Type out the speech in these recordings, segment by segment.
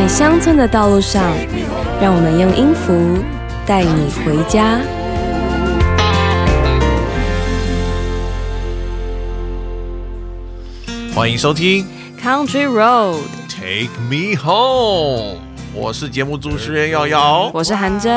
在乡村的道路上，让我们用音符带你回家。欢迎收听 Country Road，Take Me Home，我是节目主持人瑶瑶。我是韩真，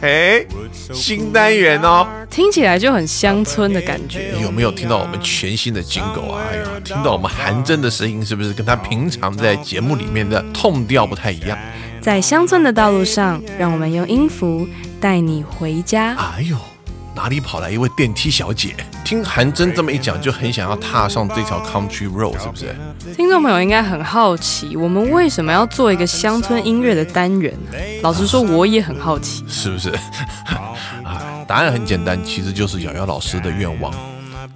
哎，新单元哦，听起来就很乡村的感觉。有没有听到我们全新的金狗啊？哎呀，听到我们韩真的声音，是不是跟他平常在节目里面的痛调不太一样？在乡村的道路上，让我们用音符带你回家。哎呦，哪里跑来一位电梯小姐？听韩真这么一讲，就很想要踏上这条 Country Road，是不是？听众朋友应该很好奇，我们为什么要做一个乡村音乐的单元呢？老实说，我也很好奇。是不是？啊，答案很简单，其实就是瑶瑶老师的愿望。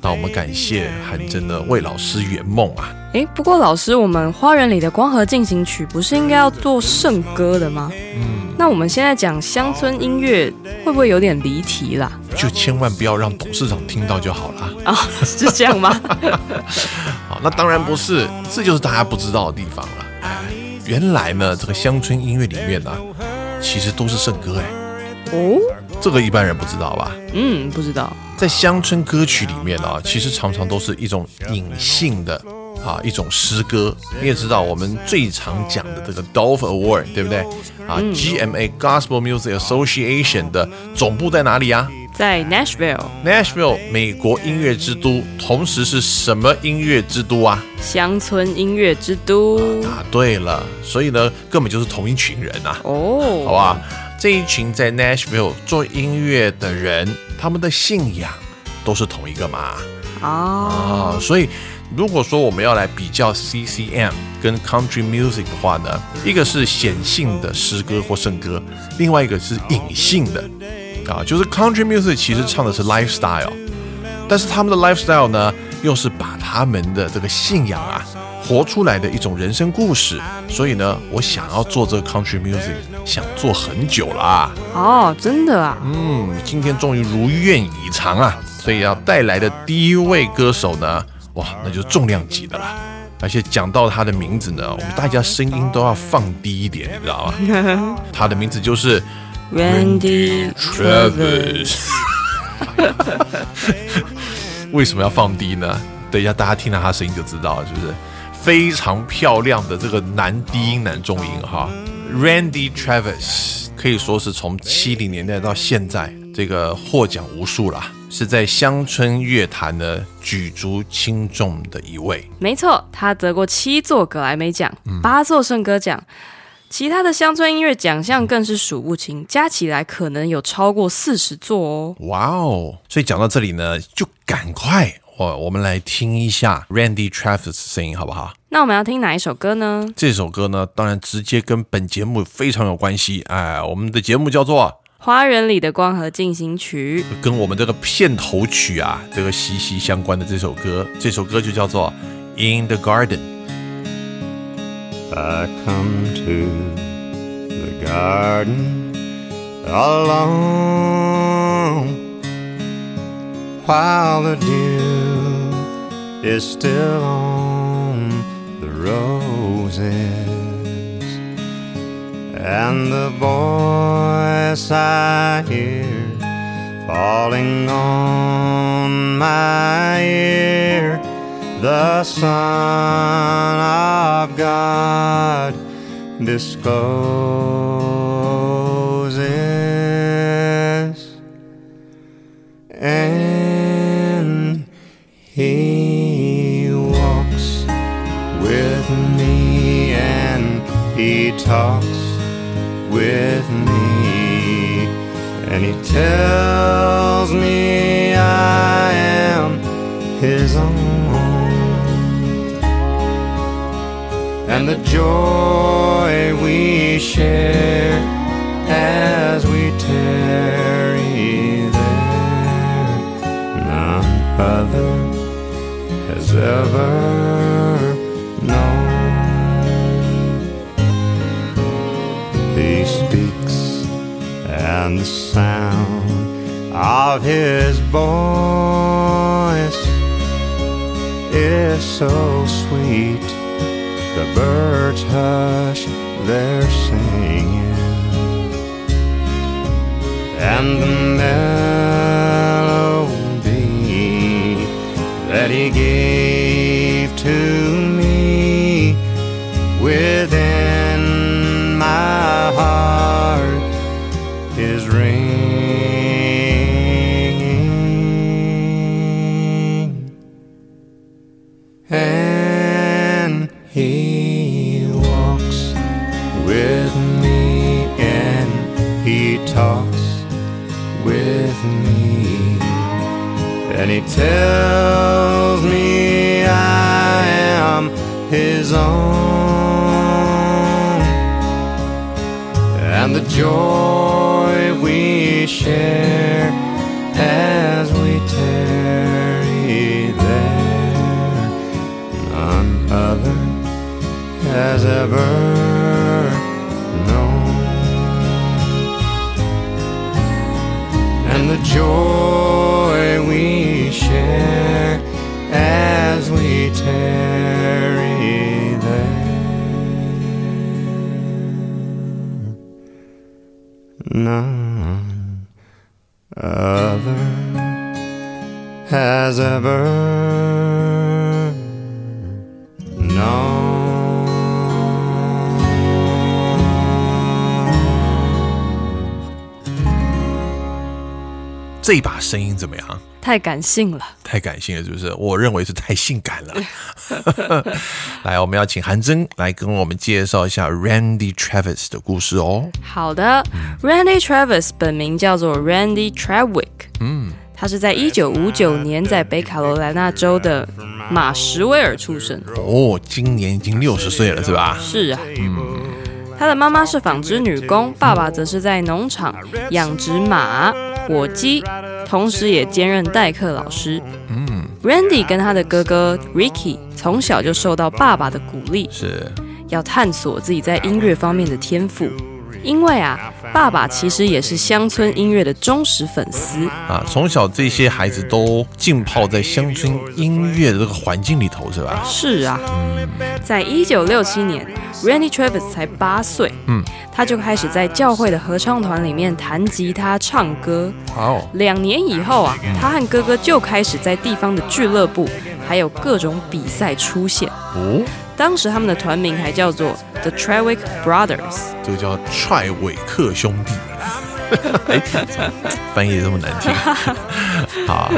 那我们感谢韩真的为老师圆梦啊！诶，不过老师，我们花园里的光合进行曲不是应该要做圣歌的吗？嗯，那我们现在讲乡村音乐，会不会有点离题啦？就千万不要让董事长听到就好了。啊、是这样吗？好，那当然不是，这就是大家不知道的地方了。哎，原来呢，这个乡村音乐里面呢、其实都是圣歌哎，哦，这个一般人不知道吧？嗯，不知道。在乡村歌曲里面啊，其实常常都是一种隐性的啊一种诗歌。你也知道，我们最常讲的这个 Dove Award，对不对？啊、g m a Gospel Music Association 的总部在哪里啊在 Nashville？Nashville，美国音乐之都，同时是什么音乐之都啊？乡村音乐之都。答对了，所以呢，根本就是同一群人啊，哦，好吧？这一群在 Nashville 做音乐的人，他们的信仰都是同一个嘛？啊，啊，所以如果说我们要来比较 CCM 跟 Country Music 的话呢，一个是显性的诗歌或圣歌，另外一个是隐性的啊，就是 Country Music 其实唱的是 lifestyle，但是他们的 lifestyle 呢，又是把他们的这个信仰啊。活出来的一种人生故事，所以呢，我想要做这个 country music，想做很久了啊。哦，真的啊，嗯，今天终于如愿以偿啊！所以要带来的第一位歌手呢，哇，那就是重量级的啦。而且讲到他的名字呢，我们大家声音都要放低一点，你知道吗？他的名字就是 Randy Travis。为什么要放低呢？等一下大家听到他声音就知道了，是不是？非常漂亮的这个男低音男中音哈，Randy Travis 可以说是从七零年代到现在，这个获奖无数啦，是在乡村乐坛呢举足轻重的一位。没错，他得过七座格莱美奖，嗯八座圣歌奖，其他的乡村音乐奖项更是数不清，加起来可能有超过四十座哦。哇哦！所以讲到这里呢，就赶快我我们来听一下 Randy Travis 的声音，好不好？那我们要听哪一首歌呢？这首歌呢，当然直接跟本节目非常有关系。哎，我们的节目叫做花园里的光和进行曲。跟我们这个片头曲啊，这个息息相关的这首歌，这首歌就叫做《In the Garden》。I come to the garden alone while the dew is still on the roses. And the voice I hear falling on my ear the Son of God discloses, and talks with me, and He tells me I am His own and the joy we share as we tarry there. None other has ever and the sound of his voice is so sweet. The birds hush they're singing, and the melody that he gave to me within tells me I am his own. And the joy we share as we tarry there none other has ever known. And the joy has ever known. 这一把声音怎么样？太感性了。太感性了，是不是？我认为是太性感了。来，我们要请韩真来跟我们介绍一下 Randy Travis 的故事哦。好的，Randy Travis 本名叫做 Randy Travick 嗯，他是在一九五九年在北卡罗来纳州的马什维尔出生。哦，今年已经六十岁了，是吧？是啊，他的妈妈是纺织女工，爸爸则是在农场养殖马、火鸡，同时也兼任代课老师。嗯，Randy 跟他的哥哥 Ricky 从小就受到爸爸的鼓励，是要探索自己在音乐方面的天赋。因为啊，爸爸其实也是乡村音乐的忠实粉丝。啊，从小这些孩子都浸泡在乡村音乐的这个环境里头，是吧？是啊，在一九六七年，Randy Travis 才八岁，嗯，他就开始在教会的合唱团里面弹吉他、唱歌。哇哦，两年以后啊，他和哥哥就开始在地方的俱乐部，还有各种比赛出现。哦，当时他们的团名还叫做 The Trawick Brothers。这个叫踹尾克兄弟。哎，翻译的这么难听。好，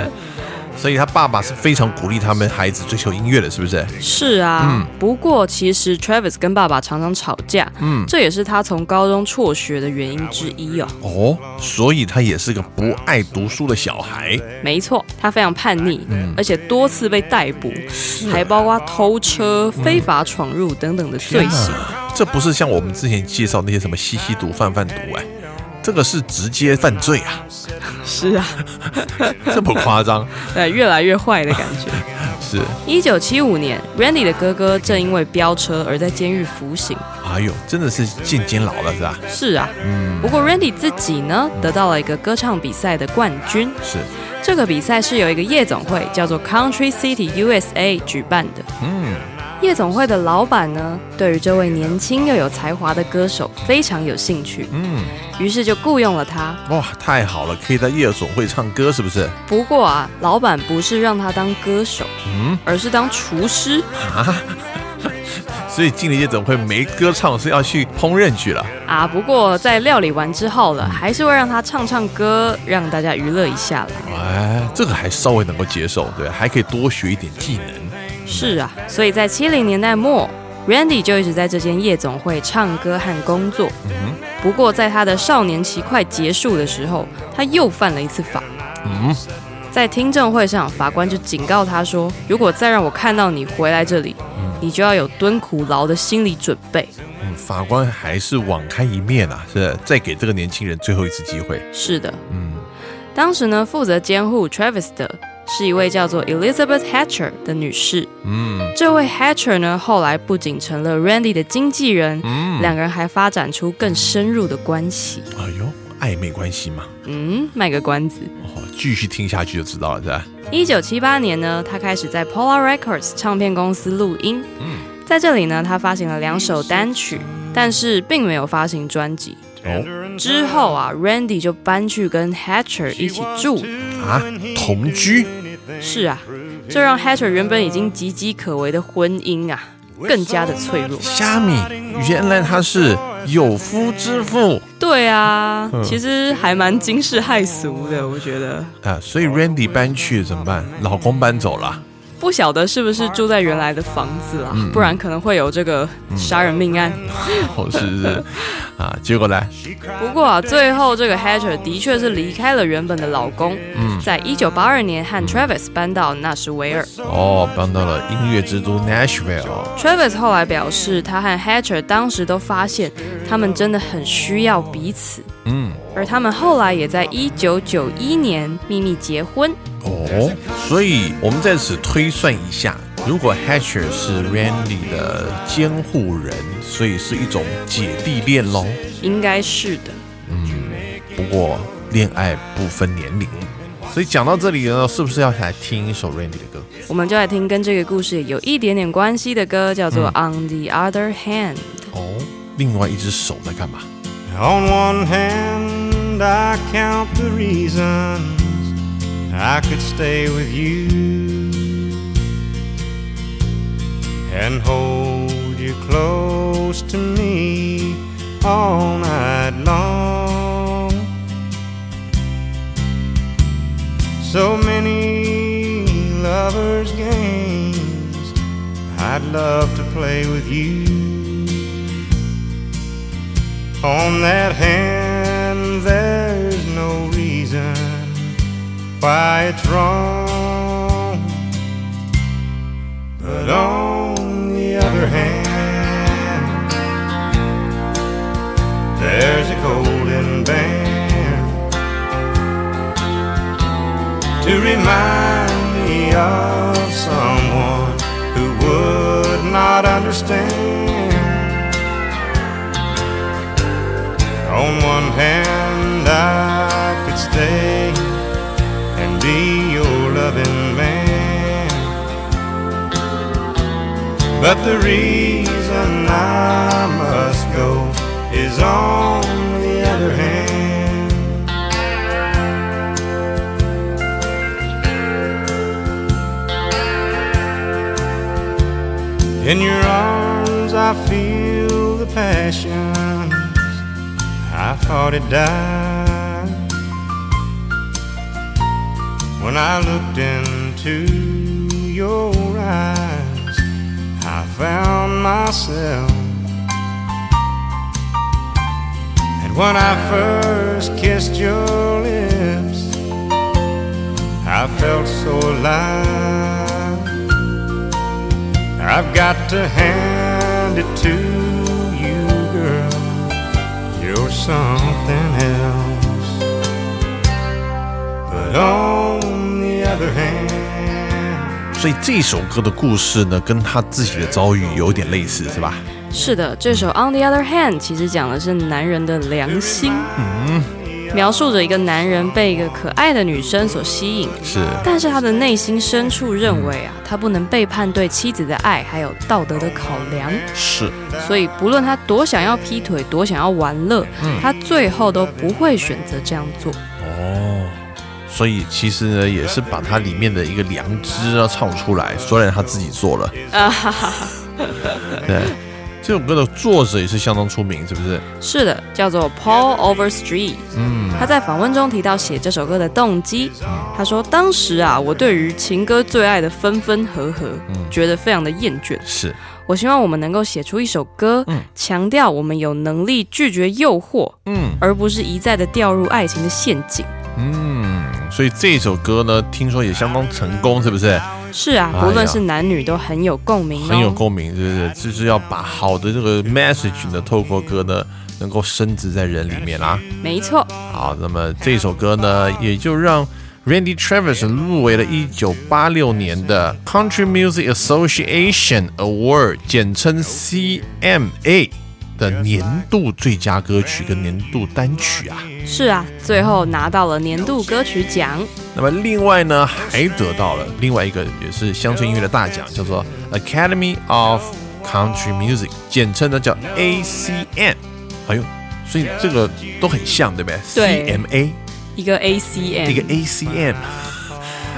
所以他爸爸是非常鼓励他们孩子追求音乐的，是不是？是啊，不过其实 Travis 跟爸爸常常吵架，嗯，这也是他从高中辍学的原因之一哦。哦，所以他也是个不爱读书的小孩。没错，他非常叛逆，嗯而且多次被逮捕，还包括偷车、非法闯入等等的罪行。这不是像我们之前介绍那些什么吸吸毒、贩贩毒哎，这个是直接犯罪啊！是啊，这么夸张？对，越来越坏的感觉。是。一九七五年，Randy 的哥哥正因为飙车而在监狱服刑。哎呦，真的是进监牢了是吧？是啊。嗯。不过 Randy 自己呢，得到了一个歌唱比赛的冠军。是。这个比赛是由一个夜总会叫做 Country City USA 举办的。嗯。夜总会的老板呢，对于这位年轻又有才华的歌手非常有兴趣，嗯，于是就雇佣了他。哇，太好了，可以在夜总会唱歌，是不是？不过啊，老板不是让他当歌手，嗯，而是当厨师啊。所以进了夜总会没歌唱，是要去烹饪去了啊。不过在料理完之后了，还是会让他唱唱歌，让大家娱乐一下了。哎，这个还稍微能够接受，对，还可以多学一点技能。是啊，所以在七零年代末，Randy 就一直在这间夜总会唱歌和工作。嗯，不过在他的少年期快结束的时候，他又犯了一次法。嗯，在听证会上，法官就警告他说：“如果再让我看到你回来这里，你就要有蹲苦牢的心理准备。”嗯，法官还是网开一面啊，是再给这个年轻人最后一次机会。是的，嗯，当时呢，负责监护 Travis 的。是一位叫做 Elizabeth Hatcher 的女士。嗯，这位 Hatcher 呢，后来不仅成了 Randy 的经纪人，嗯，两个人还发展出更深入的关系。哎呦，暧昧关系嘛。嗯，卖个关子。哦，继续听下去就知道了，是吧？一九七八年呢，他开始在 Polar Records 唱片公司录音。嗯，在这里呢，他发行了两首单曲，但是并没有发行专辑。哦之后啊，Randy 就搬去跟 Hatcher 一起住。啊，同居是啊，这让 Hatcher 原本已经岌岌可危的婚姻啊，更加的脆弱。虾米，原来他是有夫之妇对啊，其实还蛮惊世骇俗的，我觉得。啊，所以 Randy 搬去怎么办？老公搬走了，不晓得是不是住在原来的房子啦，不然可能会有这个杀人命案。是是啊，结果呢？不过啊，最后这个 Hatcher 的确是离开了原本的老公，嗯在一九八二年和 Travis 搬到纳什维尔。哦，搬到了音乐之都 Nashville。Travis 后来表示，他和 Hatcher 当时都发现他们真的很需要彼此，嗯，而他们后来也在一九九一年秘密结婚。哦，所以我们在此推算一下，如果 Hatcher 是 Randy 的监护人，所以是一种姐弟恋喽。应该是的。嗯不过恋爱不分年龄，所以讲到这里呢，是不是要来听一首 Randy 的歌？我们就来听跟这个故事有一点点关系的歌，叫做《On the Other Hand》。哦，另外一只手在干嘛？On one hand, I count the reasons I could stay with you and hold you close to me all night long. So many lovers' games I'd love to play with you. On that hand, there's no reason why it's wrong. But on the other hand, there's a golden band to remind me of someone who would not understand. One hand, I could stay and be your loving man. But the reason I must go is on the other hand. In your arms, I feel the passions I thought it died. When I looked into your eyes, I found myself. And when I first kissed your lips, I felt so alive. I've got to hand it to Something else. But on the other hand, 所以这首歌的故事呢，跟他自己的遭遇有点类似，是吧？是的，这首《On the Other Hand》其实讲的是男人的良心，描述着一个男人被一个可爱的女生所吸引，是，但是他的内心深处认为啊，他不能背叛对妻子的爱，还有道德的考量，是，所以不论他多想要劈腿，多想要玩乐，他最后都不会选择这样做。哦。所以其实呢，也是把他里面的一个良知啊唱出来，虽然他自己做了，啊哈哈哈，对。这首歌的作者也是相当出名，是不是？是的，叫做 Paul Overstreet。嗯，他在访问中提到写这首歌的动机，他说：“当时啊，我对于情歌最爱的分分合合，觉得非常的厌倦。是，我希望我们能够写出一首歌，强调我们有能力拒绝诱惑，嗯而不是一再的掉入爱情的陷阱。嗯，所以这首歌呢，听说也相当成功，是不是？是啊，不论是男女都很有共鸣、哦，很有共鸣，对不是？就是要把好的这个 message 呢，透过歌呢，能够深植在人里面啦。没错，好，那么这首歌呢，也就让 Randy Travis 入围了1986年的 Country Music Association Award，简称 CMA 的年度最佳歌曲跟年度单曲啊。是啊，最后拿到了年度歌曲奖。那么另外呢，还得到了另外一个也是乡村音乐的大奖，叫做 Academy of Country Music，简称呢叫 ACM。哎呦，所以这个都很像，对不对对？CMA 一个 ACM，一个 ACM。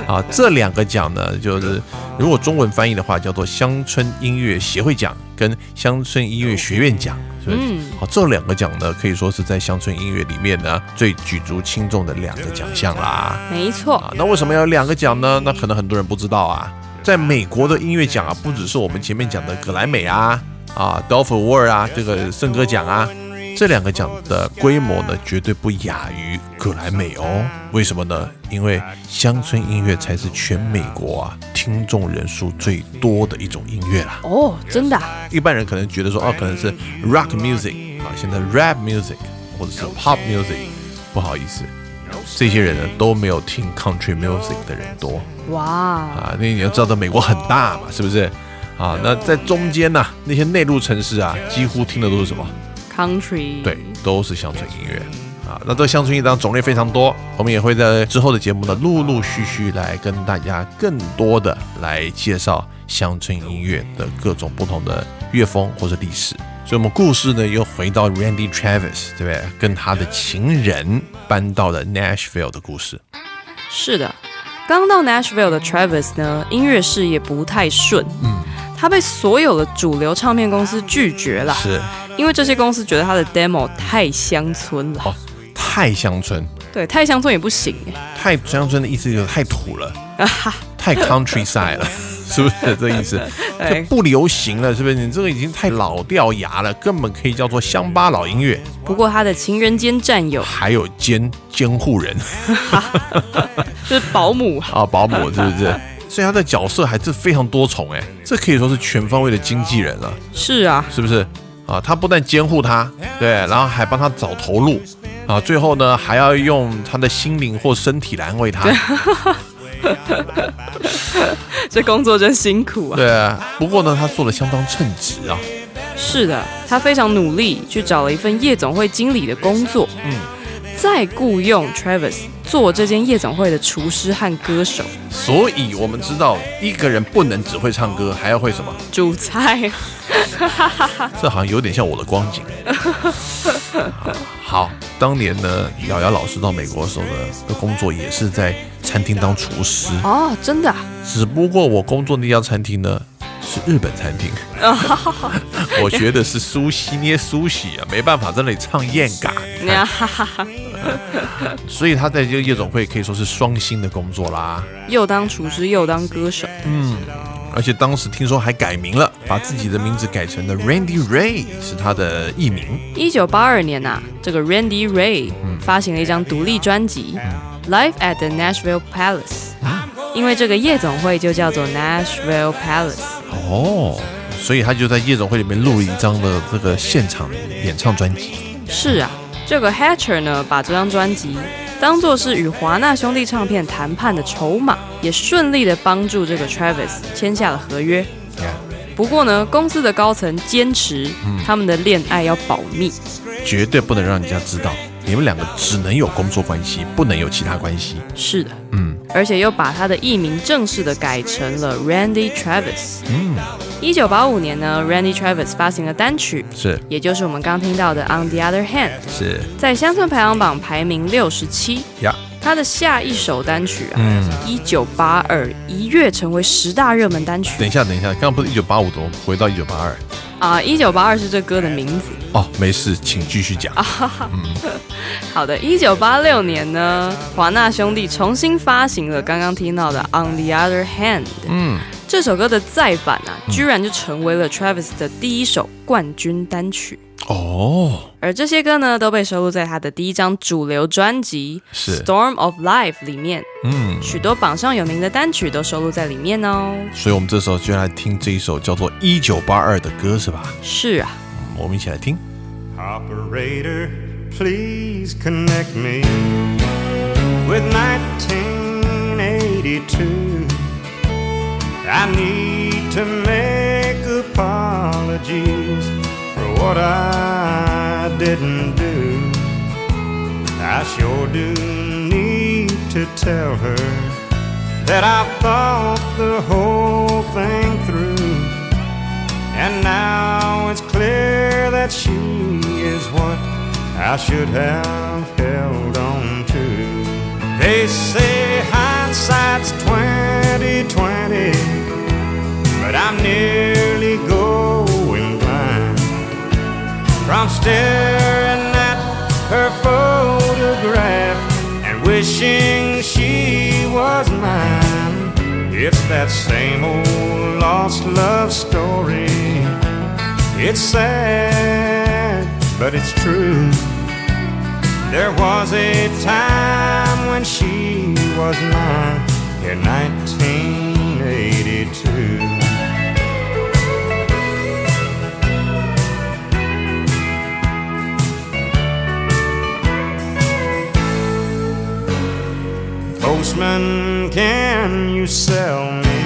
啊，这两个奖呢，就是如果中文翻译的话，叫做乡村音乐协会奖跟乡村音乐学院奖，嗯好，这两个奖呢，可以说是在乡村音乐里面呢最举足轻重的两个奖项啦。没错，啊，那为什么要有两个奖呢？那可能很多人不知道啊。在美国的音乐奖啊，不只是我们前面讲的格莱美啊、啊 Dolph Award 啊，这个圣歌奖啊，这两个奖的规模呢，绝对不亚于格莱美哦。为什么呢？因为乡村音乐才是全美国啊听众人数最多的一种音乐啦。哦，真的啊、一般人可能觉得说，哦，可能是 rock music 啊，现在 rap music 或者是 pop music，不好意思，这些人呢都没有听 country music 的人多哇，啊。那你要知道，美国很大嘛，是不是？啊，那在中间呢、那些内陆城市啊，几乎听的都是什么？country，对，都是乡村音乐啊。那这个乡村音乐种类非常多，我们也会在之后的节目呢，陆陆续续来跟大家更多的来介绍乡村音乐的各种不同的乐风或者历史。所以，我们故事呢又回到 Randy Travis，对不对？跟他的情人搬到了 Nashville 的故事。是的，刚到 Nashville 的 Travis 呢，音乐事业不太顺，嗯，他被所有的主流唱片公司拒绝了，是因为这些公司觉得他的 demo 太乡村了，哦，太乡村，对，太乡村也不行。哎，太乡村的意思就是太土了，太 countryside 了，是不是这意思？就，不流行了，是不是？你这个已经太老掉牙了，根本可以叫做乡巴佬音乐。不过他的情人兼战友。还有监监护人。就是保姆，啊，保姆是不是？所以他的角色还是非常多重哎，这可以说是全方位的经纪人了，是啊，是不是？啊，他不但监护他，对，然后还帮他找投入，啊，最后呢还要用他的心灵或身体来安慰他。这工作真辛苦啊。对啊，不过呢，他做的相当称职啊。是的，他非常努力去找了一份夜总会经理的工作，嗯，再雇佣 Travis 做这间夜总会的厨师和歌手，所以我们知道，一个人不能只会唱歌，还要会什么？煮菜。这好像有点像我的光景。好，当年呢，瑶瑶老师到美国的时候呢，的工作也是在餐厅当厨师，哦，真的啊、只不过我工作那家餐厅呢是日本餐厅，我学的是苏西捏苏西啊，没办法在那里唱 所以他在这个夜总会可以说是双薪的工作啦。又当厨师又当歌手，嗯而且当时听说还改名了，把自己的名字改成了 Randy Ray，是他的艺名。一九八二年呐、这个 Randy Ray 发行了一张独立专辑《Live at the Nashville Palace》，啊因为这个夜总会就叫做 Nashville Palace。哦，所以他就在夜总会里面录了一张的这个现场演唱专辑。是啊，这个 Hatcher 呢，把这张专辑当做是与华纳兄弟唱片谈判的筹码，也顺利的帮助这个 Travis 签下了合约。不过呢，公司的高层坚持他们的恋爱要保密。绝对不能让人家知道，你们两个只能有工作关系，不能有其他关系。是的，嗯而且又把他的艺名正式的改成了 Randy Travis。嗯，一九八五年呢，Randy Travis 发行了单曲，是也就是我们刚听到的《On the Other Hand》，是在乡村排行榜排名六十七。呀，他的下一首单曲啊，嗯。一九八二一跃成为十大热门单曲等一下，等一下，刚刚不是一九八五，怎么回到一九八二？啊！一九八二是这歌的名字。哦，没事，请继续讲。好的，一九八六年呢，华纳兄弟重新发行了刚刚听到的《On the Other Hand》。嗯，这首歌的再版啊，居然就成为了 Travis 的第一首冠军单曲。哦，而这些歌呢，都被收录在他的第一张主流专辑《是 Storm of Life》里面，嗯，许多榜上有名的单曲都收录在里面哦。所以我们这时候就来听这一首叫做《一九八二》的歌，是吧？是啊，嗯我们一起来听。Operator, please connect me with 1982. I need to make apologies what I didn't do. I sure do need to tell her that I've thought the whole thing through. And now it's clear that she is what I should have held on to. They say hindsight's twenty twenty, but I'm nearly going from staring at her photograph and wishing she was mine. It's that same old lost love story. It's sad, but it's true. There was a time when she was mine in 1982. Postman, can you sell me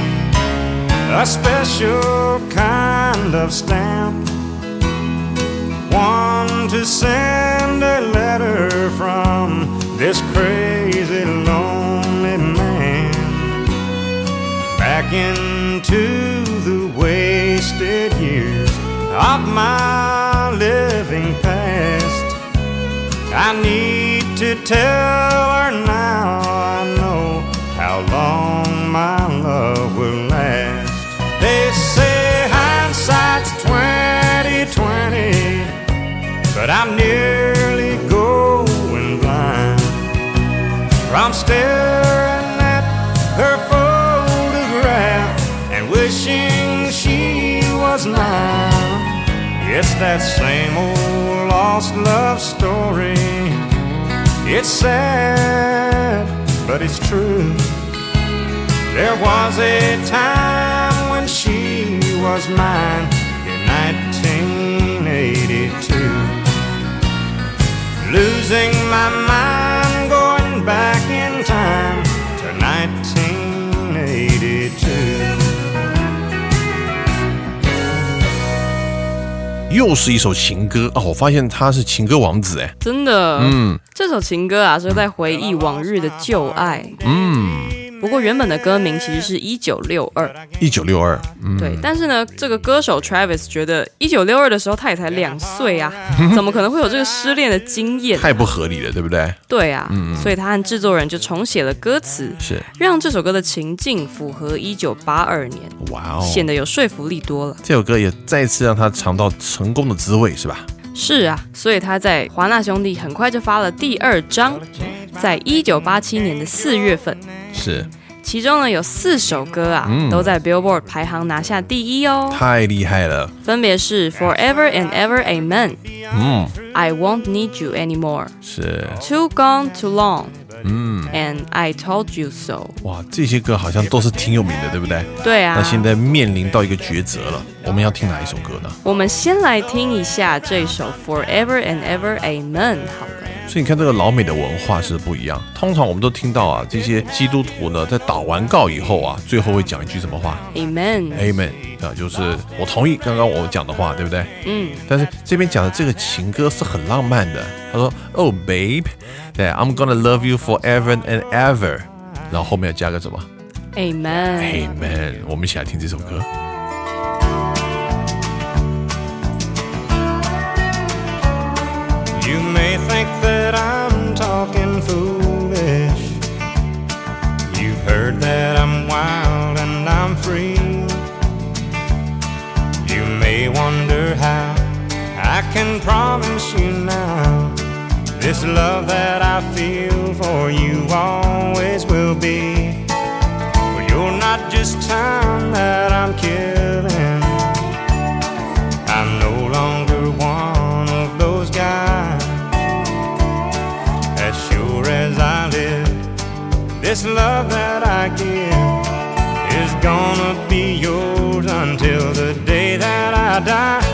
a special kind of stamp? One to send a letter from this crazy lonely man back into the wasted years of my living past. I need to tell her now how long my love will last. They say hindsight's 2020, but I'm nearly going blind from staring at her photograph and wishing she was mine. It's that same old lost love story. It's sad, but it's true. There was a time when she was mine in 1982. Losing my mind, going back in time to 1982. 又是一首情歌哦，我发现他是情歌王子哎，真的，嗯这首情歌啊是在回忆往日的旧爱。嗯，不过原本的歌名其实是一九六二，一九六二，嗯，对。但是呢，这个歌手 Travis 觉得一九六二的时候他也才两岁啊，怎么可能会有这个失恋的经验？太不合理了，对不对？对啊，所以他和制作人就重写了歌词，是，让这首歌的情境符合一九八二年，哇哦，显得有说服力多了。这首歌也再次让他尝到成功的滋味，是吧？是啊，所以他在华纳兄弟很快就发了第二张，在一九八七年的四月份，是，其中呢有四首歌啊、嗯都在 Billboard 排行拿下第一哦，太厉害了，分别是 Forever and Ever Amen、嗯，I Won't Need You Anymore、是，Too Gone Too Long 嗯，and I Told You So。哇，这些歌好像都是挺有名的，对不对？对啊，那现在面临到一个抉择了，我们要听哪一首歌呢？我们先来听一下这首 Forever and Ever Amen 好了。所以你看，这个老美的文化是不一样。通常我们都听到啊，这些基督徒呢，在祷完告以后啊，最后会讲一句什么话 Amen，？Amen 啊，就是我同意刚刚我讲的话，对不对？嗯，但是这边讲的这个情歌是很浪漫的。他说：“Oh babe，对，I'm gonna love you forever and ever。”然后后面要加个什么 Amen。？Amen。我们一起来听这首歌。You may think that I'm talking foolish. You've heard that I'm wild and I'm free. You may wonder how I can promise you now this love that I feel for you always will be. But you're not just time that I'm killing. This love that I give is gonna be yours until the day that I die.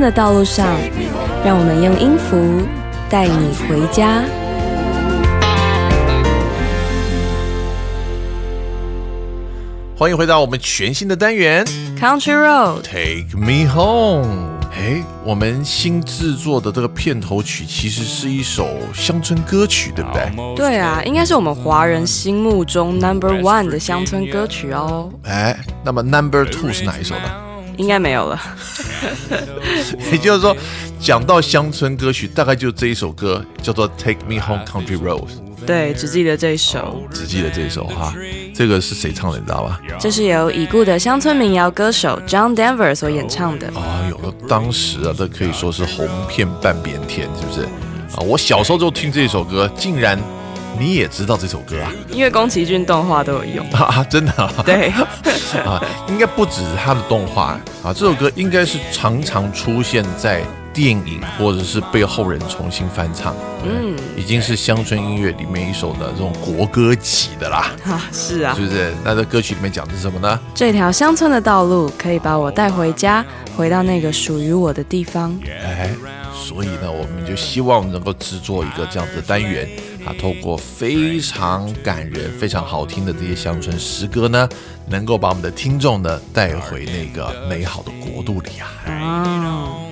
的道路上，让我们用音符带你回家。欢迎回到我们全新的单元 Country Road，Take Me Home。哎，我们新制作的这个片头曲其实是一首乡村歌曲，对不对？对啊，应该是我们华人心目中 Number One 的乡村歌曲哦。哎，那么 Number Two 是哪一首呢？应该没有了。也就是说，讲到乡村歌曲，大概就这一首歌，叫做《Take Me Home Country Roads》，对，只记得这一首。只记得这一首哈。这个是谁唱的，你知道吧？这是由已故的乡村民谣歌手 John Denver 所演唱的。啊，有了，当时啊，这可以说是红遍半边天，是不是？啊，我小时候就听这首歌，竟然你也知道这首歌啊？因为宫崎骏动画都有用。啊，真的啊？对，啊，应该不只是他的动画啊，这首歌应该是常常出现在电影或者是被后人重新翻唱，嗯，已经是乡村音乐里面一首的这种国歌级的啦，啊，是啊是，不是？那这歌曲里面讲的是什么呢？这条乡村的道路可以把我带回家，回到那个属于我的地方。哎，所以呢，我们就希望能够制作一个这样子的单元啊，透过非常感人、非常好听的这些乡村诗歌呢，能够把我们的听众呢带回那个美好的国度里啊。啊，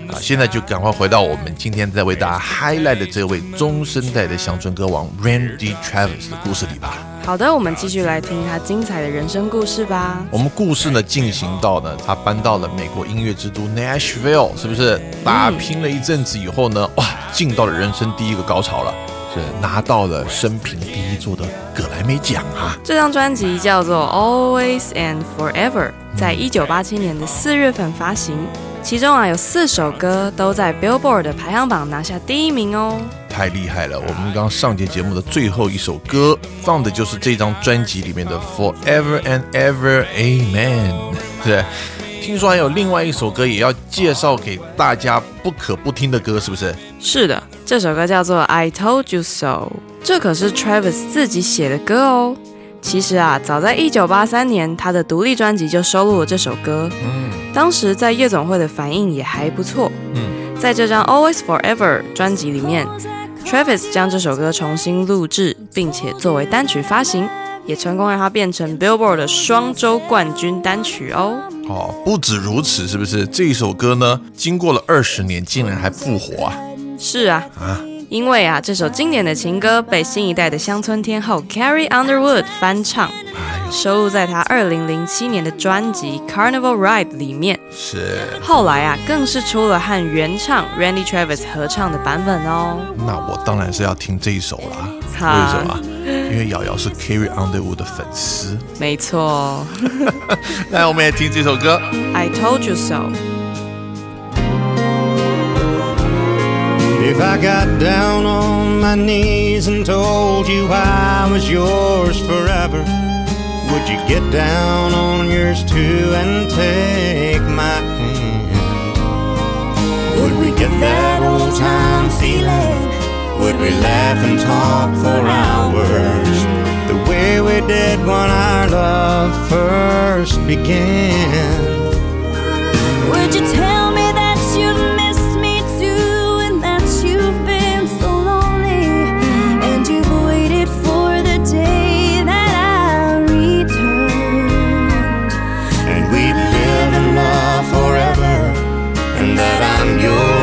啊，现在就赶快回到我们今天在为大家 highlight 的这位中生代的乡村歌王 Randy Travis 的故事里吧。好的，我们继续来听他精彩的人生故事吧。我们故事呢进行到呢，他搬到了美国音乐之都 Nashville，是不是？打拼了一阵子以后呢，哇，进到了人生第一个高潮了，是拿到了生平第一座的葛莱美奖啊！这张专辑叫做《Always and Forever》，在一九八七年的四月份发行。其中啊有四首歌都在 Billboard 的排行榜拿下第一名哦。太厉害了！我们刚上节节目的最后一首歌放的就是这张专辑里面的 Forever and Ever Amen，是。听说还有另外一首歌也要介绍给大家不可不听的歌，是不是？是的，这首歌叫做《I Told You So》，这可是 Travis 自己写的歌哦。其实啊，早在一九八三年，他的独立专辑就收录了这首歌。嗯当时在夜总会的反应也还不错。嗯，在这张《Always Forever》专辑里面，Travis 将这首歌重新录制，并且作为单曲发行，也成功让它变成 Billboard 的双周冠军单曲哦。哦，不止如此，是不是？这一首歌呢，经过了二十年，竟然还复活啊！是啊，啊，因为啊，这首经典的情歌被新一代的乡村天后 Carrie Underwood 翻唱，哎，收录在她二零零七年的专辑《Carnival Ride》里面。是。后来啊，更是出了和原唱 Randy Travis 合唱的版本哦。那我当然是要听这一首啦。哈为什么？因为瑶瑶是 Carrie Underwood 的粉丝。没错来，我们来听这首歌。 ，I told you so。 If I got down on my knees and told you I was yours forever, would you get down on yours too and take my hand? Would we get that old time feeling? Would we laugh and talk for hours? The way we did when our love first began. Would you tell me that you've missed me too and that you've been so lonely and you've waited for the day that I returned? and we'd live in love forever, and that I'm your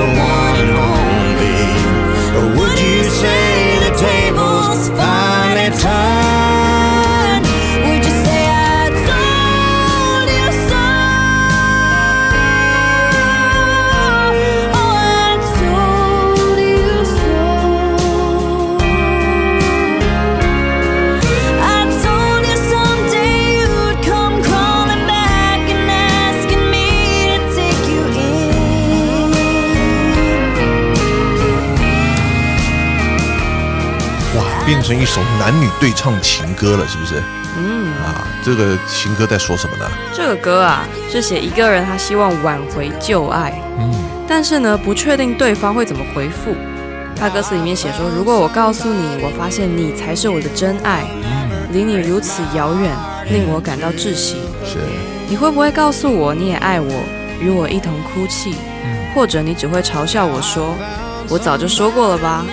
成一首男女对唱情歌了，是不是？嗯啊，这个情歌在说什么呢？这个歌啊，是写一个人他希望挽回旧爱，嗯，但是呢，不确定对方会怎么回复。他歌词里面写说，如果我告诉你，我发现你才是我的真爱，离你如此遥远，令我感到窒息。是你会不会告诉我你也爱我，与我一同哭泣？或者你只会嘲笑我说，我早就说过了吧？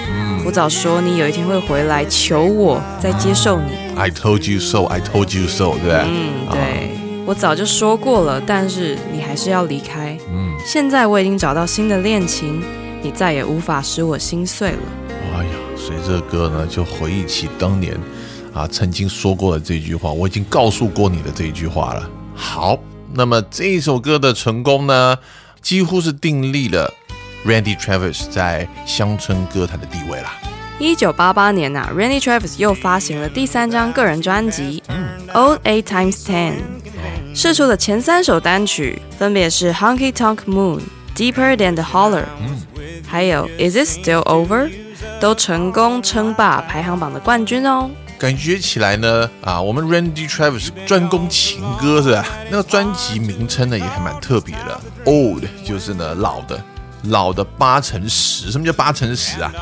我早说你有一天会回来求我，再接受你。I told you so, I told you so，对不对？嗯，对，我早就说过了，但是你还是要离开。嗯，现在我已经找到新的恋情，你再也无法使我心碎了。哎呀，随着歌呢，就回忆起当年啊曾经说过的这句话，我已经告诉过你的这一句话了。好，那么这一首歌的成功呢，几乎是订立了 Randy Travis 在乡村歌坛的地位啦。一九八八年呐、r a n d y Travis 又发行了第三张个人专辑《Old Eight Times Ten》，试出的前三首单曲分别是《Honky Tonk Moon》、《Deeper Than the Holler》，还有《Is It Still Over》，都成功称霸排行榜的冠军哦。感觉起来呢，啊，我们 Randy Travis 专攻情歌是吧？那个专辑名称呢也还蛮特别的，Old 就是呢老的，老的八乘十。什么叫八乘十啊？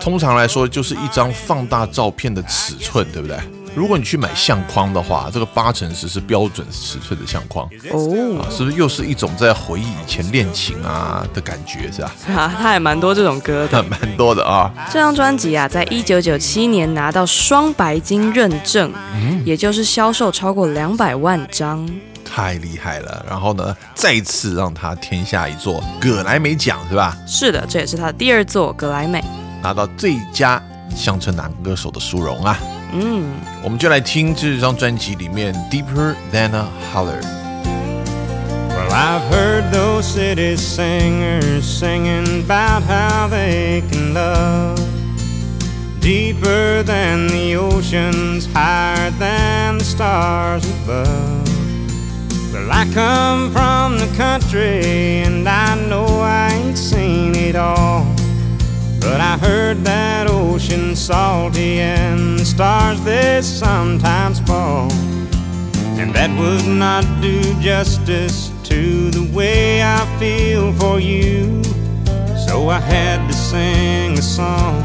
通常来说就是一张放大照片的尺寸，对不对？如果你去买相框的话，这个八乘十是标准尺寸的相框哦，啊，是不是又是一种在回忆以前恋情啊的感觉是吧？啊，他还蛮多这种歌的。蛮多的啊，这张专辑啊，在一九九七年拿到双白金认证，也就是销售超过两百万张。太厉害了。然后呢，再次让他天下一座葛莱美奖是吧？是的，这也是他的第二座葛莱美。拿到最佳乡村男歌手的殊荣啊！嗯，我们就来听这张专辑里面《Deeper Than a Holler》。Well, I've heard those city singers singing about how they can love deeper than the oceans, higher than the stars above. Well, I come from the country and I know I ain't seen it all. But I heard that ocean salty and the stars they sometimes fall. And that would not do justice to the way I feel for you. So I had to sing a song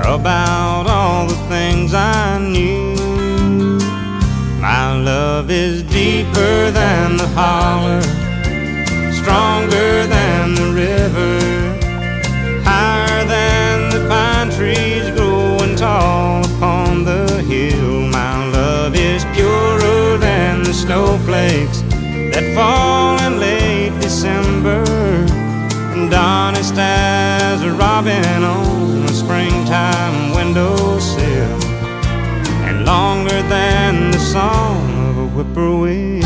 about all the things I knew. My love is deeper than the holler, stronger than the river, higher than the pine trees growing tall upon the hill. My love is purer than the snowflakes that fall whippoorwill.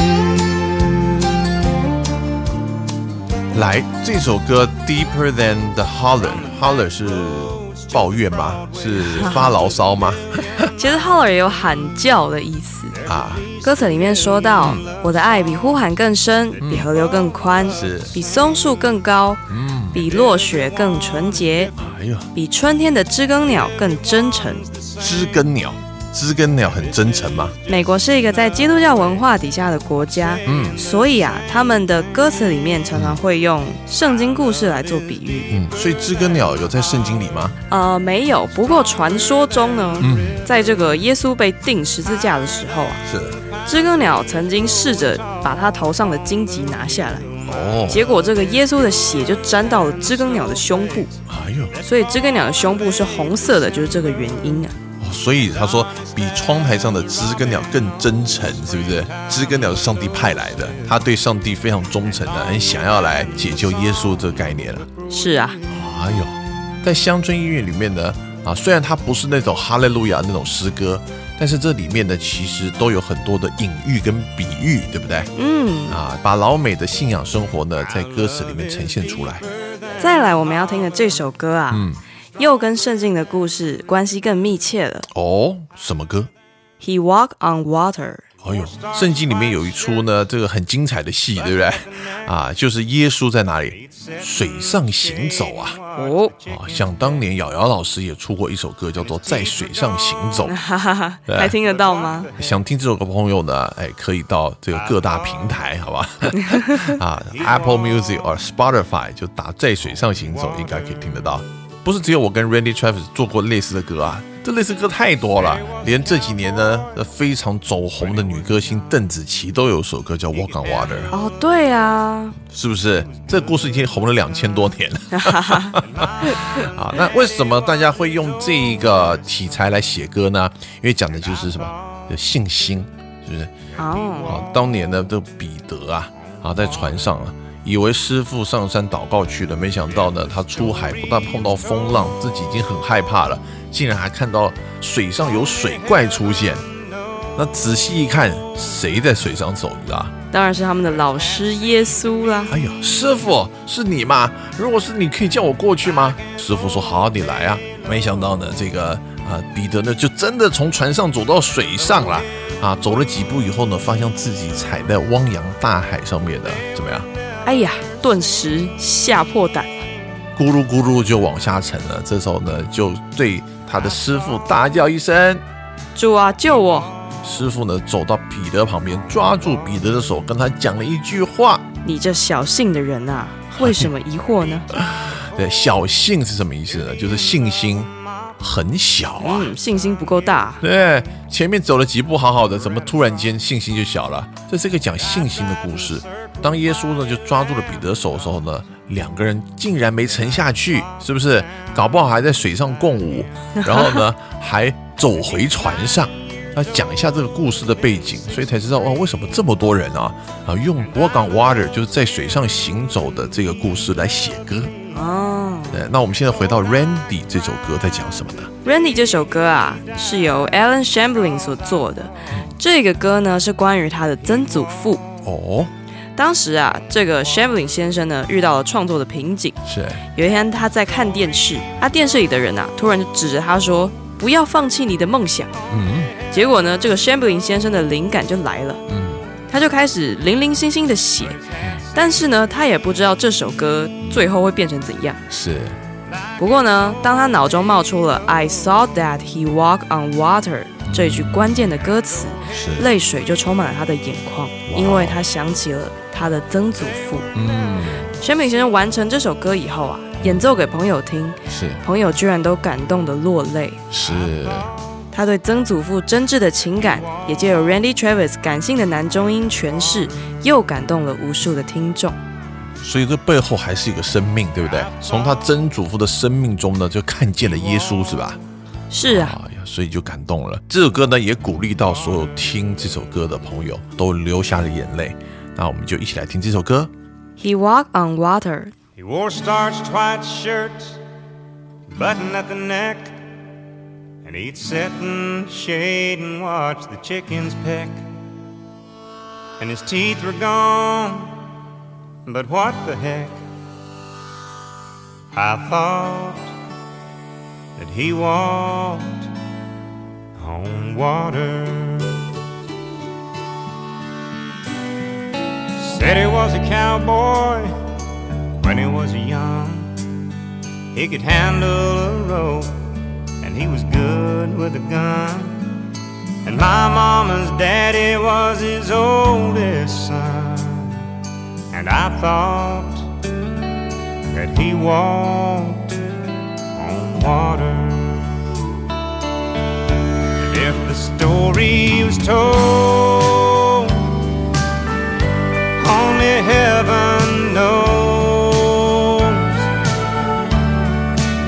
来，这首歌《Deeper Than the Holler》，Holler 是抱怨吗？是发牢骚吗？其实 holler 也有喊叫的意思。啊，歌词里面说到：“我的爱比呼喊更深，比河流更宽，是比松树更高，比落雪更纯洁，哎呦，比春天的知更鸟更真诚。”知更鸟，知更鸟很真诚吗？美国是一个在基督教文化底下的国家，嗯所以啊，他们的歌词里面常常会用圣经故事来做比喻。嗯，所以知更鸟有在圣经里吗？呃，没有，不过传说中呢，嗯，在这个耶稣被钉十字架的时候啊，是的，知更鸟曾经试着把他头上的荆棘拿下来，哦，结果这个耶稣的血就沾到了知更鸟的胸部，哎呦，所以知更鸟的胸部是红色的，就是这个原因啊。哦所以他说比窗台上的知更鸟更真诚，是不是？知更鸟是上帝派来的，他对上帝非常忠诚的，很想要来解救耶稣这个概念了。是啊，哎呦，在乡村音乐里面呢，啊，虽然它不是那种哈利路亚那种诗歌，但是这里面呢，其实都有很多的隐喻跟比喻，对不对？嗯，啊，把老美的信仰生活呢，在歌词里面呈现出来。再来我们要听的这首歌啊，嗯，又跟圣经的故事关系更密切了。哦，什么歌？He walked on water。哎呦，圣经里面有一出呢，这个很精彩的戏，对不对？啊，就是耶稣在哪里？水上行走啊！哦，啊，想当年瑶瑶老师也出过一首歌，叫做《在水上行走》。哈哈哈，还听得到吗？想听这首歌的朋友呢，哎，可以到这个各大平台，好吧？啊，Apple Music 或 Spotify 就打“在水上行走”，应该可以听得到。不是只有我跟 Randy Travis 做过类似的歌啊，这类似歌太多了。连这几年呢，呃非常走红的女歌星邓紫棋都有首歌叫《Walk on Water》，哦，对啊，是不是？这故事已经红了两千多年了。啊，那为什么大家会用这个题材来写歌呢？因为讲的就是什么？就信心，是不是？哦，啊，当年的，这彼得啊，啊，在船上啊，以为师傅上山祷告去了，没想到呢，他出海不但碰到风浪，自己已经很害怕了，竟然还看到水上有水怪出现。那仔细一看，谁在水上走？你知道？当然是他们的老师耶稣啦。哎呀，师傅是你吗？如果是你，可以叫我过去吗？师傅说好，你来啊。没想到呢，这个啊，彼得呢就真的从船上走到水上了啊。走了几步以后呢，发现自己踩在汪洋大海上面的，怎么样？哎呀，顿时吓破胆。咕噜咕噜就往下沉了。这时候呢，就对他的师傅大叫一声。主啊，救我！师傅呢走到彼得旁边，抓住彼得的手，跟他讲了一句话。你这小信的人啊，为什么疑惑呢？对，小信是什么意思呢？就是信心很小啊。嗯，信心不够大。对，前面走了几步好好的，怎么突然间信心就小了？这是一个讲信心的故事。当耶稣呢就抓住了彼得手的时候呢，两个人竟然没沉下去，是不是？搞不好还在水上共舞，然后呢还走回船上。那讲一下这个故事的背景，所以才知道哇，为什么这么多人啊啊用 walk on water 就是在水上行走的这个故事来写歌。哦对，那我们现在回到 Randy 这首歌在讲什么呢？，Randy 这首歌啊，是由 Alan Shambling 所做的。这个歌呢是关于他的曾祖父。哦，当时啊，这个 Shamblin 先生呢遇到了创作的瓶颈。是有一天他在看电视，他，电视里的人啊突然就指着他说：“不要放弃你的梦想。”嗯结果呢，这个 Shamblin 先生的灵感就来了，嗯。他就开始零零星星的写，但是呢，他也不知道这首歌最后会变成怎样。是不过呢，当他脑中冒出了 "I saw that he walked on water" 这一句关键的歌词，泪水就充满了他的眼眶，因为他想起了他的曾祖父。嗯，Shamblin 先生完成这首歌以后啊，演奏给朋友听，是朋友居然都感动的落泪。是，他对曾祖父真挚的情感，也借由 Randy Travis 感性的男中音诠释，又感动了无数的听众。所以这背后还是一个生命，对不对？从他曾祖父的生命中呢，就看见了耶稣，是吧？是啊，哎呀，所以就感动了。这首歌呢，也鼓励到所有听这首歌的朋友都流下了眼泪。那我们就一起来听这首歌。 He walked on water. He wore starched white shirts, button at the neck, and he'd sit in the shade and watch the chickens peck. And his teeth were gone, but what the heck? I thought that he walked on water. Said he was a cowboy when he was young. He could handle a rope and he was good with a gun. And my mama's daddy was his oldest son. And I thought that he walked on water. And if the story was told, only heaven knows.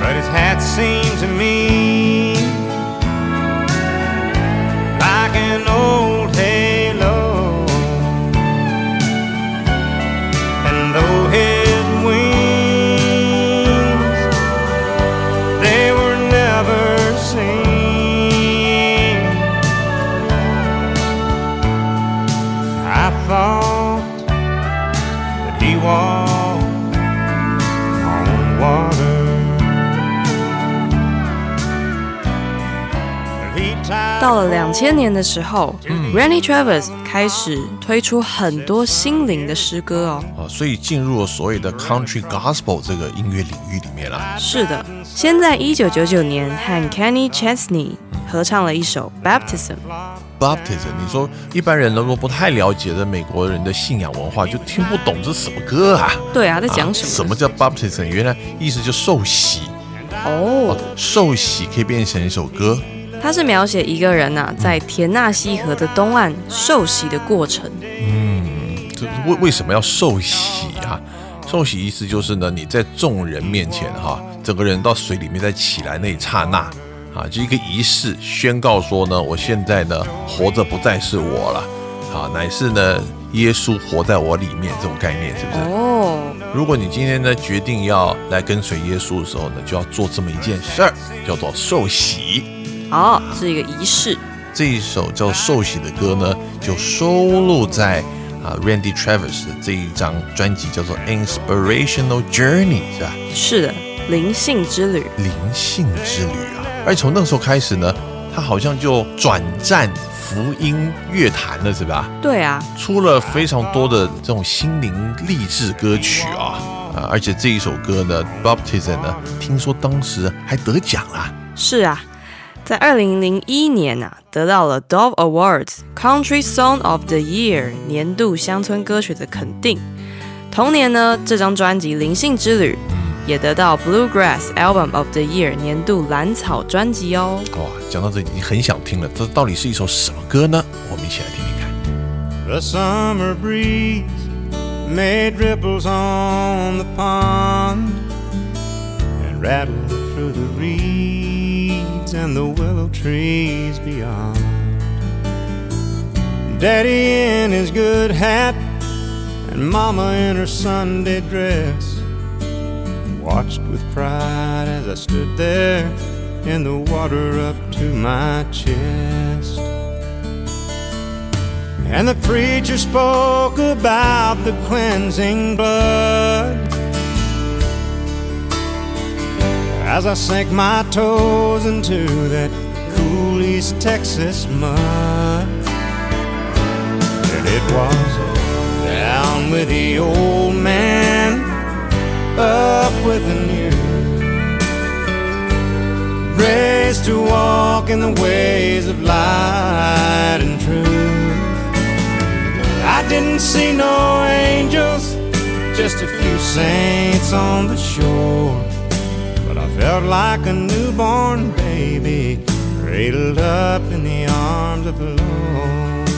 But his hat seemed 到了两千年的时候、r a n d y Travis 开始推出很多心灵的诗歌哦。啊，所以进入了所谓的 country gospel 这个音乐领域里面了。是的，先在一九九九年和 Kenny Chesney 合唱了一首《Baptism》。Baptism，你说一般人如果不太了解的美国人的信仰文化，就听不懂这是什么歌啊？对啊，在讲什么？什么叫 baptism？原来意思就受洗，哦，受洗可以变成一首歌。它是描写一个人呐、在田纳西河的东岸受洗的过程。这为为什么要受洗啊？受洗意思就是呢，你在众人面前哈，整个人到水里面再起来那一刹那啊，就一个仪式，宣告说呢，我现在呢活着不再是我了，啊，乃是呢耶稣活在我里面，这种概念是不是？哦，如果你今天呢决定要来跟随耶稣的时候呢，就要做这么一件事儿，叫做受洗。哦，是一个仪式。这一首叫《受洗》的歌呢，就收录在啊 Randy Travis 的这一张专辑，叫做《Inspirational Journey》，是吧？是的，灵性之旅。灵性之旅啊！而从那个时候开始呢，他好像就转战福音乐坛了，是吧？对啊，出了非常多的这种心灵励志歌曲啊啊！而且这一首歌呢，《Baptism》呢，听说当时还得奖啦。是啊，在二零零一年啊，得到了 Dove Awards Country Song of the Year 年度乡村歌曲的肯定。同年呢，这张专辑《灵性之旅》也得到 Bluegrass Album of the Year 年度蓝草专辑哦。哇，讲到这里，你很想听了，这到底是一首什么歌呢？我们一起来听听看。The summer breeze made ripples on the pond and rattled through the reeds and the willow trees beyond. Daddy in his good hat and Mama in her Sunday dress watched with pride as I stood there in the water up to my chest. And the preacher spoke about the cleansing blood. As I sank my toes into that cool East Texas mud. And it was down with the old man, up with the new. Raised to walk in the ways of light and truth. I didn't see no angels, just a few saints on the shore. Felt like a newborn baby, cradled up in the arms of the Lord.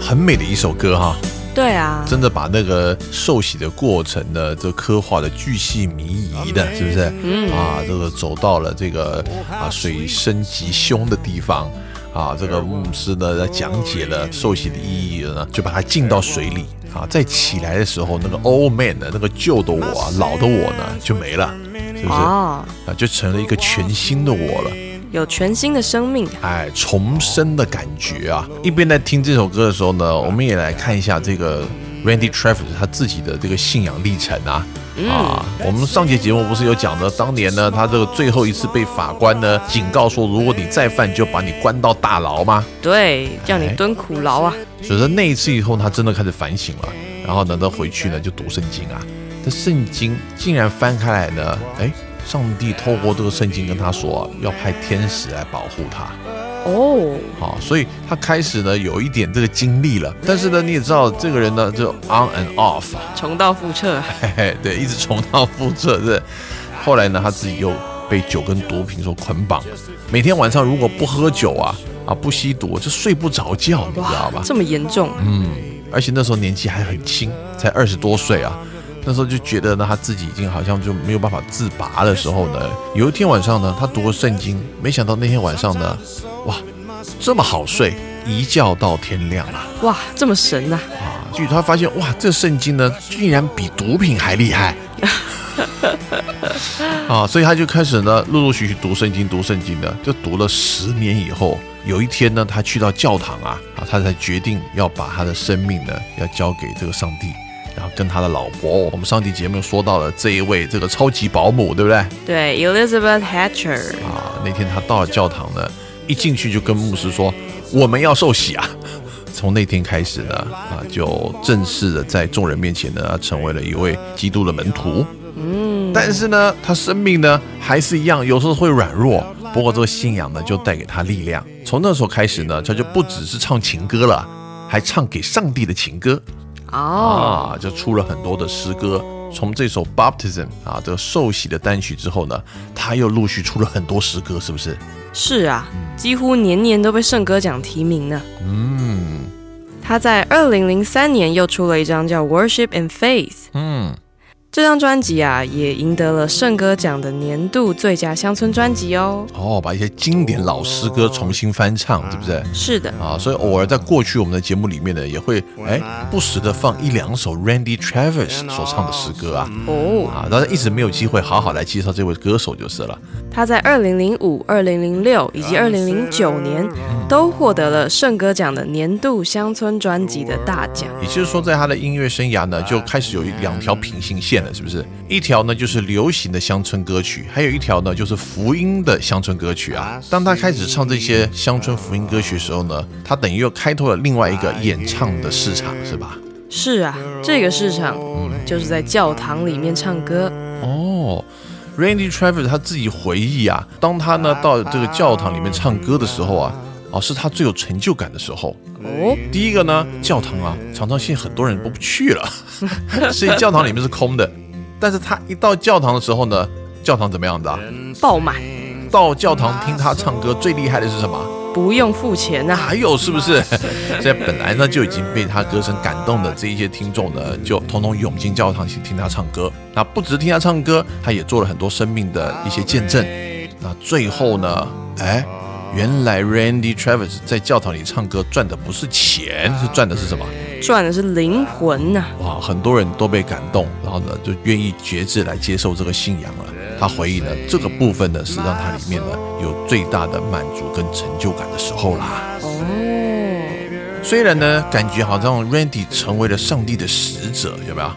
很美的一首歌哈，对啊，真的把那个受洗的过程呢，这刻画的巨细靡遗的，是不是？嗯啊，这个走到了这个啊水深及胸的地方。啊，这个牧师呢，在讲解了受洗的意义呢，就把它浸到水里啊，再起来的时候，那个 old man 的，那个旧的我啊，老的我呢，就没了，是不是？哦，啊，就成了一个全新的我了。有全新的生命。哎，重生的感觉啊！一边在听这首歌的时候呢，我们也来看一下这个 Randy Travis 他自己的这个信仰历程啊。嗯啊，我们上节节目不是有讲的，当年呢，他这个最后一次被法官呢警告说，如果你再犯，就把你关到大牢吗？对，叫你蹲苦牢啊。所以说那一次以后，他真的开始反省了，然后呢，他回去呢就读圣经啊，这圣经竟然翻开来呢，哎，上帝透过这个圣经跟他说、啊，要派天使来保护他。哦，好，所以他开始呢有一点这个经历了，但是呢你也知道这个人呢就 on and off 啊，重蹈覆辙啊。嘿嘿，对，一直重蹈覆辙是。后来呢他自己又被酒跟毒品所捆绑，每天晚上如果不喝酒啊啊不吸毒就睡不着觉，你知道吧？这么严重？嗯，而且那时候年纪还很轻，才二十多岁啊。那时候就觉得呢，他自己已经好像就没有办法自拔的时候呢，有一天晚上呢，他读了圣经，没想到那天晚上呢，哇，这么好睡，一觉到天亮啊！哇，这么神呐、啊，据他发现，哇，这圣经呢，竟然比毒品还厉害 啊！所以他就开始呢，陆陆续续读圣经，读圣经的，就读了十年以后，有一天呢，他去到教堂啊，啊，他才决定要把他的生命呢，要交给这个上帝。然后跟他的老婆，我们上期节目说到了这一位这个超级保姆，对不对？对，Elizabeth Hatcher。啊，那天他到了教堂呢，一进去就跟牧师说：“我们要受洗啊！” 从那天开始呢，啊，就正式的在众人面前呢，成为了一位基督的门徒。嗯，但是呢，他生命呢还是一样，有时候会软弱。不过这个信仰呢，就带给他力量。从那时候开始呢，他就不只是唱情歌了，还唱给上帝的情歌。哦，啊，就出了很多的诗歌。从这首《Baptism》啊，这个受洗的单曲之后呢，他又陆续出了很多诗歌，是不是？是啊，几乎年年都被圣歌奖提名呢。嗯他在二零零三年又出了一张叫《Worship and Faith》。嗯，这张专辑啊，也赢得了圣歌奖的年度最佳乡村专辑哦。哦，把一些经典老诗歌重新翻唱，是不是？是的，啊，所以偶尔在过去我们的节目里面呢，也会哎不时的放一两首 Randy Travis 所唱的诗歌啊。哦，啊，但是一直没有机会好好来介绍这位歌手就是了。他在二零零五、二零零六以及二零零九年都获得了圣歌奖的年度乡村专辑的大奖。也就是说，在他的音乐生涯呢，就开始有一两条平行线了，是不是？一条呢就是流行的乡村歌曲，还有一条呢就是福音的乡村歌曲啊。当他开始唱这些乡村福音歌曲的时候呢，他等于又开拓了另外一个演唱的市场，是吧？是啊，这个市场就是在教堂里面唱歌。哦。Randy Travis 他自己回忆啊，当他呢到这个教堂里面唱歌的时候啊，哦，是他最有成就感的时候。哦，第一个呢，教堂啊，常常现在很多人都不去了，所以教堂里面是空的。但是他一到教堂的时候呢，教堂怎么样的、啊？爆满，到教堂听他唱歌最厉害的是什么？不用付钱啊。还有是不是？所以本来呢就已经被他歌声感动的这一些听众呢，就通通涌进教堂去听他唱歌。那不只听他唱歌，他也做了很多生命的一些见证。那最后呢，哎，原来 Randy Travis 在教堂里唱歌赚的不是钱，是赚的是什么？赚的是灵魂呐、哇，很多人都被感动，然后呢就愿意觉志来接受这个信仰了。他回忆呢，这个部分呢是让他里面呢有最大的满足跟成就感的时候啦。哦，虽然呢，感觉好像 Randy 成为了上帝的使者，有没有？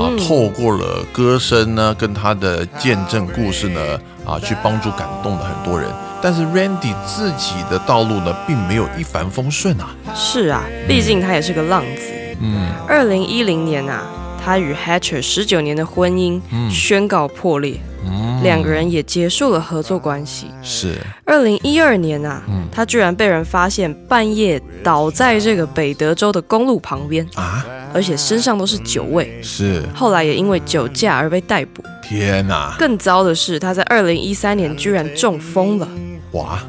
啊，透过了歌声呢，跟他的见证故事呢，啊，去帮助感动了很多人。但是 Randy 自己的道路呢，并没有一帆风顺啊。是啊，毕竟他也是个浪子。嗯，二零一零年啊，他与 Hatcher 十九年的婚姻宣告破裂，嗯两个人也结束了合作关系。是二零一二年啊，他居然被人发现半夜倒在这个北德州的公路旁边，啊，而且身上都是酒味。是后来也因为酒驾而被逮捕。天哪，更糟的是，他在二零一三年居然中风了。哇，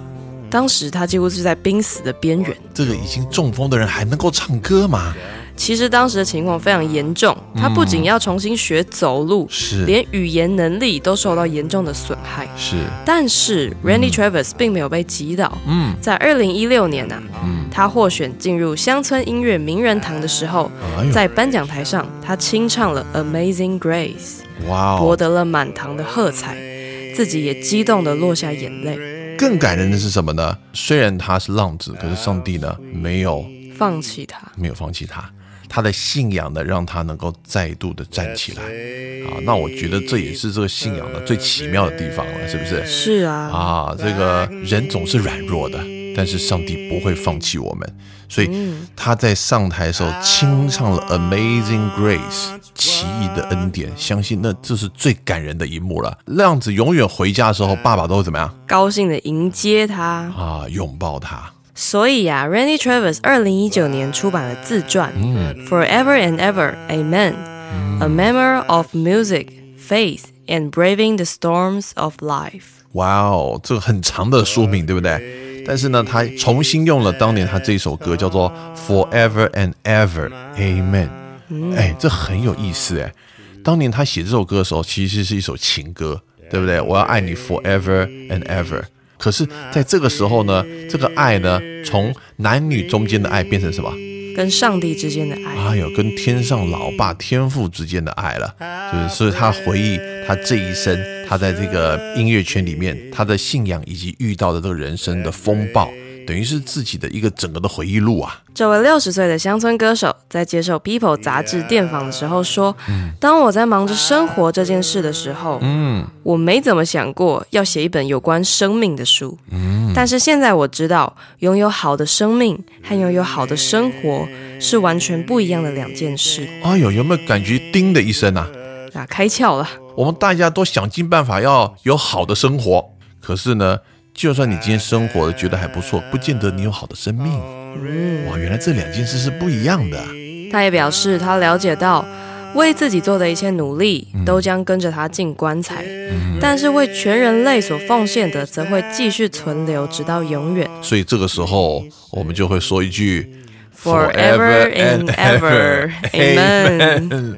当时他几乎是在濒死的边缘。这个已经中风的人还能够唱歌吗？其实当时的情况非常严重，他不仅要重新学走路，是连语言能力都受到严重的损害。是，但是 Randy Travis 并没有被击倒。嗯在二零一六年啊，嗯，他获选进入乡村音乐名人堂的时候，哎，在颁奖台上，他清唱了《Amazing Grace》，哇哦，博得了满堂的喝彩，自己也激动的落下眼泪，更感人的是什么呢？虽然他是浪子，可是上帝呢没有放弃他。没有放弃他。他的信仰呢，让他能够再度的站起来啊。那我觉得这也是这个信仰的最奇妙的地方了，是不是？是啊，啊，这个人总是软弱的，但是上帝不会放弃我们，所以他在上台的时候清唱了《Amazing Grace》奇异的恩典，相信那这是最感人的一幕了。亮子永远回家的时候，爸爸都会怎么样高兴的迎接他。啊？拥抱他。所以啊，Randy Travis 二零一九年出版了自传《Forever and Ever Amen》，A Memoir of Music, Faith, and Braving the Storms of Life。哇哦，这个很长的书名，对不对？但是呢，他重新用了当年他这首歌，叫做《Forever and Ever Amen》。哎，这很有意思哎。当年他写这首歌的时候，其实是一首情歌，对不对？我要爱你 forever and ever。可是，在这个时候呢，这个爱呢，从男女中间的爱变成什么？跟上帝之间的爱。哎呦，跟天上老爸天父之间的爱了，就是所以他回忆他这一生，他在这个音乐圈里面，他的信仰以及遇到的这个人生的风暴，等于是自己的一个整个的回忆录啊。这位六十岁的乡村歌手在接受《People》杂志电访的时候说：“当我在忙着生活这件事的时候，嗯，我没怎么想过要写一本有关生命的书。嗯但是现在我知道，拥有好的生命和拥有好的生活是完全不一样的两件事。哎呦，有没有感觉叮的一声啊？啊，开窍了。我们大家都想尽办法要有好的生活，可是呢，就算你今天生活的觉得还不错，不见得你有好的生命。哇，原来这两件事是不一样的。他也表示，他了解到为自己做的一切努力都将跟着他进棺材，但是为全人类所奉献的，则会继续存留，直到永远。所以这个时候，我们就会说一句 Forever and ever, Amen。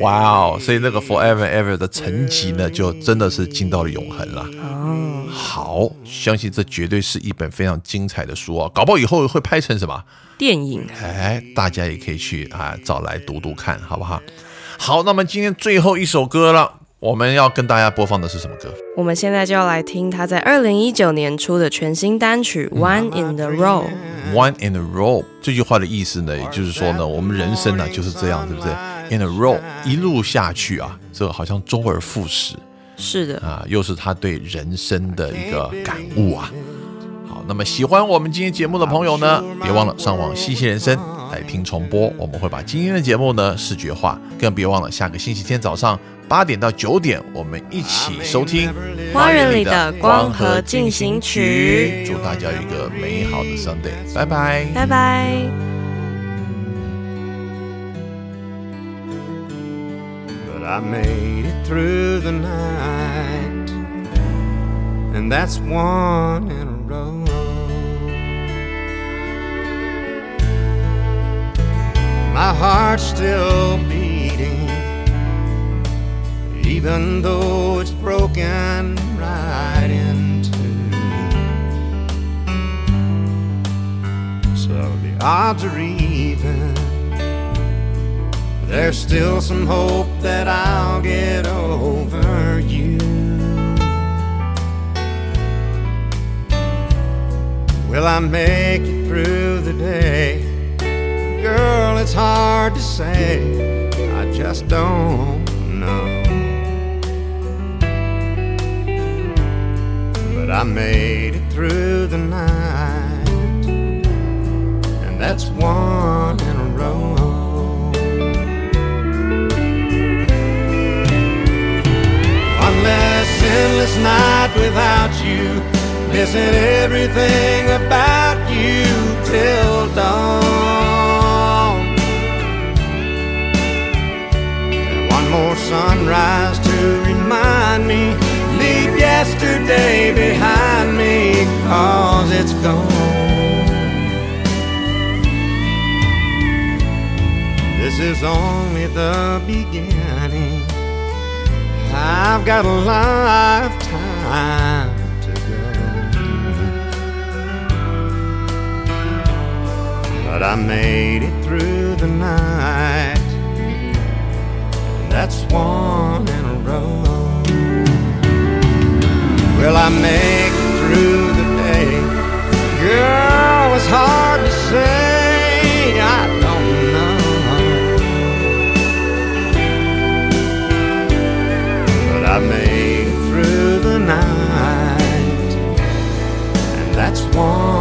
哇哦！所以那个 forever and ever 的层级呢，就真的是进到了永恒了。哦，好，相信这绝对是一本非常精彩的书啊，搞不好以后会拍成什么？电影哎，大家也可以去啊找来读读看，好不好？好，那么今天最后一首歌了，我们要跟大家播放的是什么歌？我们现在就要来听他在二零一九年出的全新单曲《One in the Row》。One in a row 这句话的意思呢，也就是说呢，我们人生呢就是这样，对不对？In a row 一路下去啊，这个好像周而复始是的，啊，又是他对人生的一个感悟啊。好，那么喜欢我们今天节目的朋友呢，别忘了上网细细人生来听重播，我们会把今天的节目呢视觉化，更别忘了下个星期天早上八点到九点，我们一起收听《花园里的光合进行曲祝大家有一个美好的 Sunday，拜拜。拜拜。But I made it through the night, and that's one in a row. My heart's still beating, even though it's broken right in two. So the odds are even. There's still some hope that I'll get over you. Will I make it through the day? Girl, it's hard to say. I just don't know. But I made it through the night, and that's one in a row. One less endless night without you. Missing everything about you till dawn. And one more sunrise yesterday behind me, cause it's gone. This is only the beginning. I've got a lifetime to go. But I made it through the night. That's one in a row will I make it through the day? Girl, it's hard to say. I don't know. But I make it through the night, and that's one.